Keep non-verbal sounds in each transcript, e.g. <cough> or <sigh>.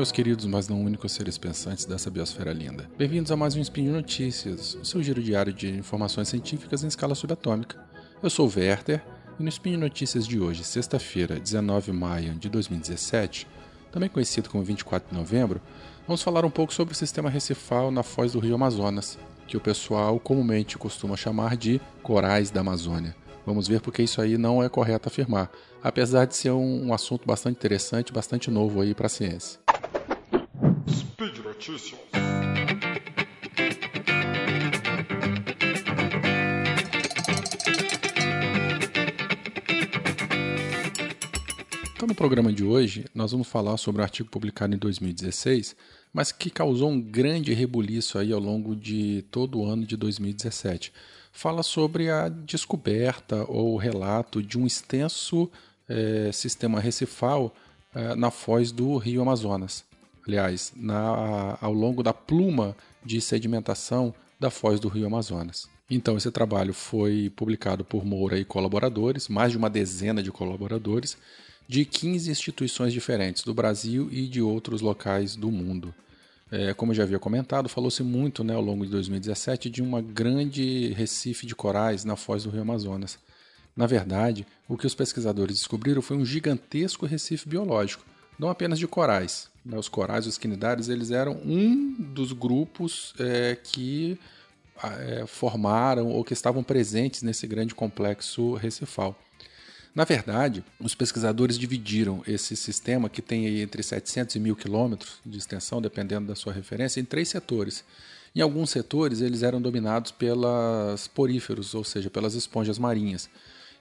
meus queridos, mas não únicos seres pensantes dessa biosfera linda. Bem-vindos a mais um Spin de Notícias, o seu giro diário de informações científicas em escala subatômica. Eu sou o Werther e no Spin de Notícias de hoje, sexta-feira, 19 de maio de 2017, também conhecido como 24 de novembro, vamos falar um pouco sobre o sistema recifal na foz do rio Amazonas, que o pessoal comumente costuma chamar de corais da Amazônia. Vamos ver porque isso aí não é correto afirmar, apesar de ser um, um assunto bastante interessante, bastante novo aí para a ciência. Notícias. Então, no programa de hoje, nós vamos falar sobre um artigo publicado em 2016, mas que causou um grande rebuliço aí ao longo de todo o ano de 2017 fala sobre a descoberta ou relato de um extenso é, sistema recifal é, na foz do rio Amazonas. Aliás, na, ao longo da pluma de sedimentação da foz do rio Amazonas. Então, esse trabalho foi publicado por Moura e colaboradores, mais de uma dezena de colaboradores, de 15 instituições diferentes do Brasil e de outros locais do mundo. É, como eu já havia comentado, falou-se muito né, ao longo de 2017 de uma grande recife de corais na foz do rio Amazonas. Na verdade, o que os pesquisadores descobriram foi um gigantesco recife biológico, não apenas de corais. Né, os corais, os quinidários, eles eram um dos grupos é, que é, formaram ou que estavam presentes nesse grande complexo recifal. Na verdade, os pesquisadores dividiram esse sistema, que tem entre 700 e 1000 quilômetros de extensão, dependendo da sua referência, em três setores. Em alguns setores, eles eram dominados pelas poríferos, ou seja, pelas esponjas marinhas.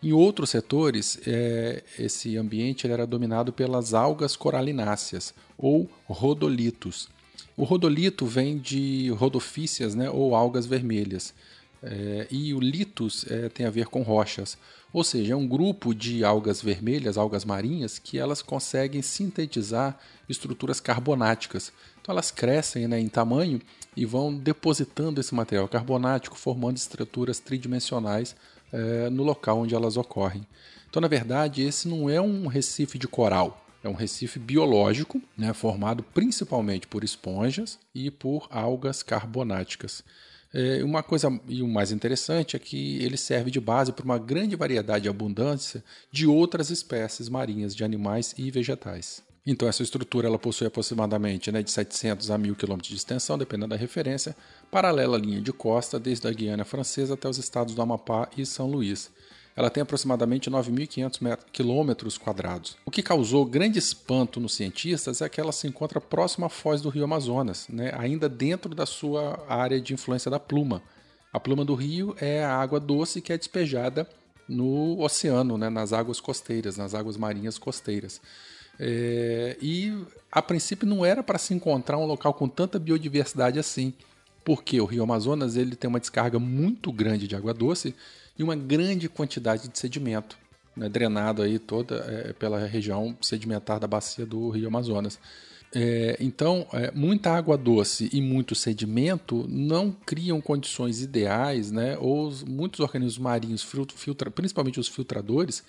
Em outros setores, é, esse ambiente era dominado pelas algas coralináceas, ou rodolitos. O rodolito vem de rodofícias né, ou algas vermelhas. É, e o litus é, tem a ver com rochas, ou seja, é um grupo de algas vermelhas, algas marinhas, que elas conseguem sintetizar estruturas carbonáticas. Então elas crescem né, em tamanho e vão depositando esse material carbonático, formando estruturas tridimensionais é, no local onde elas ocorrem. Então, na verdade, esse não é um recife de coral, é um recife biológico, né, formado principalmente por esponjas e por algas carbonáticas. É, uma coisa e o mais interessante é que ele serve de base para uma grande variedade e abundância de outras espécies marinhas de animais e vegetais. Então essa estrutura ela possui aproximadamente né, de 700 a 1000 km de extensão, dependendo da referência, paralela à linha de costa desde a Guiana Francesa até os estados do Amapá e São Luís ela tem aproximadamente 9.500 quilômetros quadrados. O que causou grande espanto nos cientistas é que ela se encontra próxima à foz do rio Amazonas, né, ainda dentro da sua área de influência da pluma. A pluma do rio é a água doce que é despejada no oceano, né, nas águas costeiras, nas águas marinhas costeiras. É, e a princípio não era para se encontrar um local com tanta biodiversidade assim, porque o rio Amazonas ele tem uma descarga muito grande de água doce e uma grande quantidade de sedimento, né, drenado aí toda é, pela região sedimentar da bacia do Rio Amazonas. É, então, é, muita água doce e muito sedimento não criam condições ideais, né? Ou muitos organismos marinhos, filtra, principalmente os filtradores,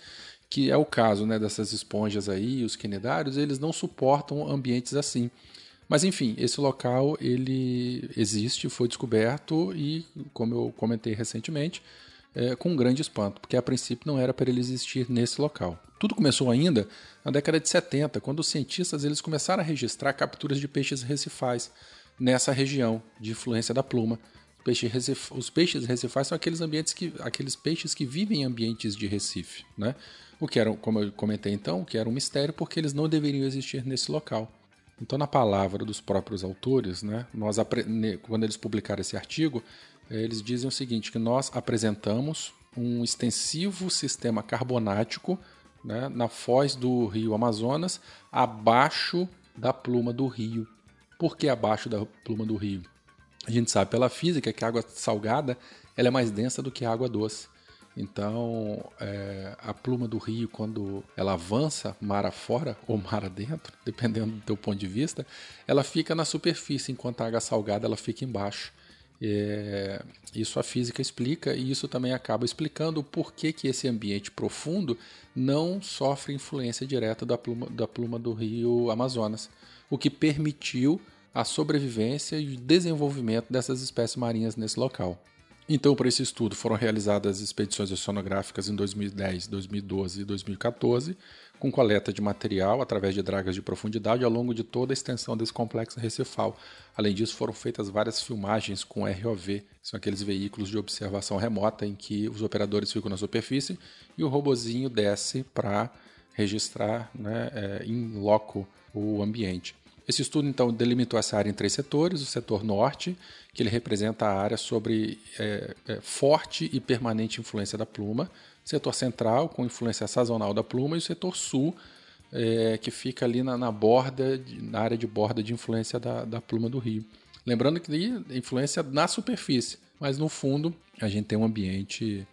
que é o caso né, dessas esponjas aí, os quinidários, eles não suportam ambientes assim. Mas enfim, esse local ele existe, foi descoberto e, como eu comentei recentemente, é, com um grande espanto, porque a princípio não era para ele existir nesse local. Tudo começou ainda na década de 70, quando os cientistas eles começaram a registrar capturas de peixes recifais nessa região de influência da pluma. Os peixes recifais são aqueles ambientes que, aqueles peixes que vivem em ambientes de recife, né? O que era, como eu comentei então, que era um mistério porque eles não deveriam existir nesse local. Então, na palavra dos próprios autores, né, nós, quando eles publicaram esse artigo, eles dizem o seguinte: que nós apresentamos um extensivo sistema carbonático né, na foz do rio Amazonas, abaixo da pluma do rio. Por que abaixo da pluma do rio? A gente sabe pela física que a água salgada ela é mais densa do que a água doce. Então, é, a pluma do rio, quando ela avança mar afora ou mar adentro, <laughs> dependendo do teu ponto de vista, ela fica na superfície, enquanto a água salgada ela fica embaixo. É, isso a física explica e isso também acaba explicando o porquê que esse ambiente profundo não sofre influência direta da pluma, da pluma do rio Amazonas. o que permitiu a sobrevivência e o desenvolvimento dessas espécies marinhas nesse local. Então, para esse estudo, foram realizadas expedições oceanográficas em 2010, 2012 e 2014, com coleta de material através de dragas de profundidade ao longo de toda a extensão desse complexo recifal. Além disso, foram feitas várias filmagens com ROV, são aqueles veículos de observação remota em que os operadores ficam na superfície e o robozinho desce para registrar né, é, em loco o ambiente. Esse estudo, então, delimitou essa área em três setores: o setor norte, que ele representa a área sobre é, é, forte e permanente influência da pluma, setor central, com influência sazonal da pluma, e o setor sul, é, que fica ali na, na borda, na área de borda de influência da, da pluma do rio. Lembrando que influência na superfície, mas no fundo a gente tem um ambiente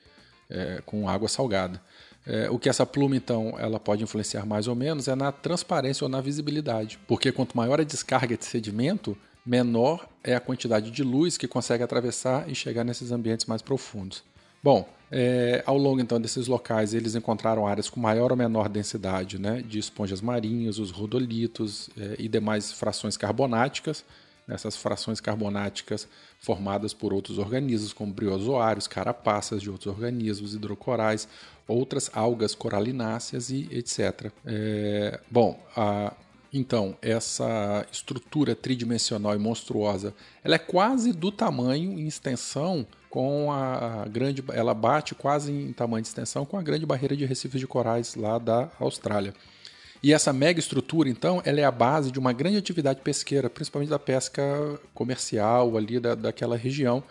é, com água salgada. É, o que essa pluma, então, ela pode influenciar mais ou menos é na transparência ou na visibilidade. Porque quanto maior a descarga de sedimento, menor é a quantidade de luz que consegue atravessar e chegar nesses ambientes mais profundos. Bom, é, ao longo então desses locais, eles encontraram áreas com maior ou menor densidade né, de esponjas marinhas, os rodolitos é, e demais frações carbonáticas, essas frações carbonáticas formadas por outros organismos, como briozoários, carapaças de outros organismos, hidrocorais, outras algas coralináceas e etc. É, bom, a, então, essa estrutura tridimensional e monstruosa, ela é quase do tamanho em extensão com a grande, ela bate quase em tamanho de extensão com a grande barreira de recifes de corais lá da Austrália. E essa mega estrutura, então, ela é a base de uma grande atividade pesqueira, principalmente da pesca comercial ali da, daquela região,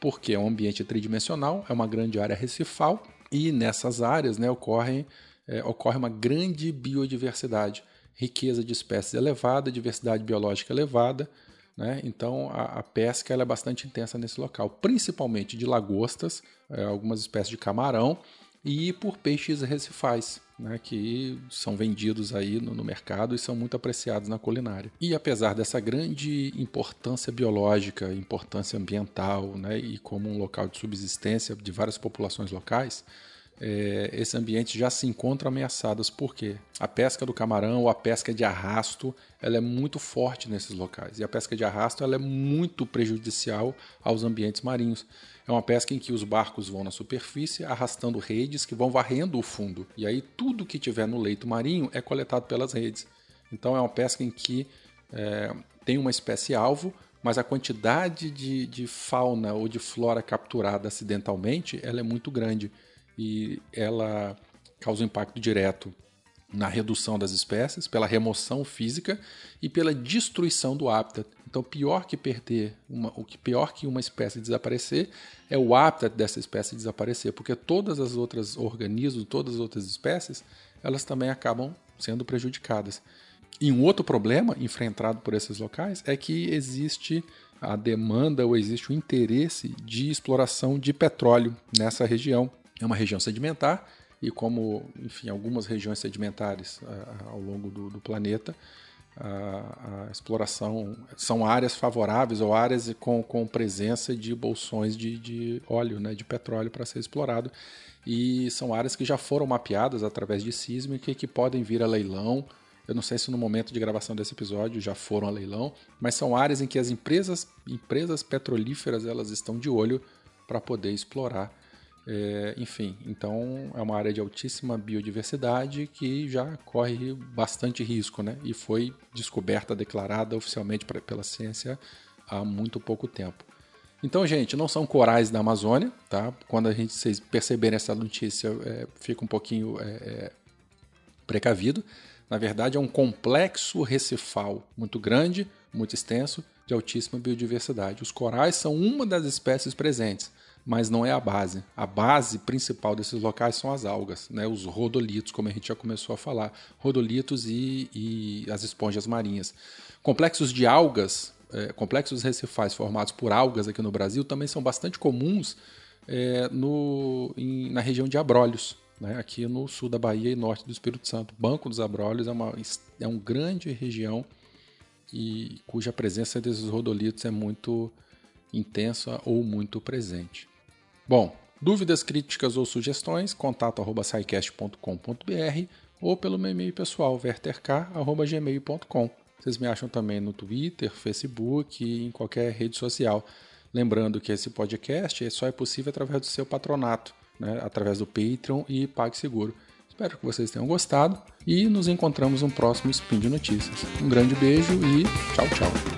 porque é um ambiente tridimensional, é uma grande área recifal e nessas áreas né, ocorre, é, ocorre uma grande biodiversidade, riqueza de espécies elevada, diversidade biológica elevada. Né? Então a, a pesca é bastante intensa nesse local, principalmente de lagostas, é, algumas espécies de camarão e por peixes recifais né, que são vendidos aí no, no, mercado e são muito apreciados na culinária. E apesar dessa grande importância biológica, importância ambiental, né, e como um local de subsistência de várias populações locais, é, esses ambientes já se encontram ameaçados porque a pesca do camarão ou a pesca de arrasto ela é muito forte nesses locais. E a pesca de arrasto ela é muito prejudicial aos ambientes marinhos. É uma pesca em que os barcos vão na superfície arrastando redes que vão varrendo o fundo. E aí tudo que tiver no leito marinho é coletado pelas redes. Então é uma pesca em que é, tem uma espécie alvo, mas a quantidade de, de, fauna ou de flora capturada acidentalmente ela é muito grande e ela causa um impacto direto na redução das espécies, pela remoção física e pela destruição do hábitat. Então, pior que perder, uma, o que pior que uma espécie desaparecer é o hábitat dessa espécie desaparecer, porque todas as outras organismos, todas as outras espécies, elas também acabam sendo prejudicadas. E um outro problema enfrentado por esses locais é que existe a demanda ou existe o interesse de exploração de petróleo nessa região. É uma região sedimentar e como, enfim, algumas regiões sedimentares uh, ao longo do, do planeta, a, a, exploração são áreas favoráveis ou áreas com, com presença de bolsões de, de óleo, né, de petróleo para ser explorado. E são áreas que já foram mapeadas através de sísmica e que podem vir a leilão. Eu não sei se no momento de gravação desse episódio já foram a leilão, mas são áreas em que as empresas, empresas petrolíferas elas estão de olho para poder explorar é, enfim, então é uma área de altíssima biodiversidade que já corre bastante risco, né? E foi descoberta, declarada oficialmente pra, pela ciência há muito pouco tempo. Então, gente, não são corais da Amazônia, tá? Quando a gente vocês perceberem essa notícia, é, fica um pouquinho é, é precavido. Na verdade, é um complexo recifal muito grande, muito extenso, de altíssima biodiversidade. Os corais são uma das espécies presentes mas não é a base. A base principal desses locais são as algas, né? os rodolitos, como a gente já começou a falar, rodolitos e, e as esponjas marinhas. Complexos de algas, é, complexos recifais formados por algas aqui no Brasil também são bastante comuns é, no, em, na região de Abrolhos, né? aqui no sul da Bahia e norte do Espírito Santo. Banco dos Abrolhos é uma, é uma grande região e cuja presença desses rodolitos é muito intensa ou muito presente. Bom, dúvidas, críticas ou sugestões, contato arroba ou pelo meu e-mail pessoal, verterk.gmail.com. Vocês me acham também no Twitter, Facebook e em qualquer rede social. Lembrando que esse podcast só é possível através do seu patronato, né? através do Patreon e PagSeguro. Espero que vocês tenham gostado e nos encontramos no próximo Spin de Notícias. Um grande beijo e tchau, tchau.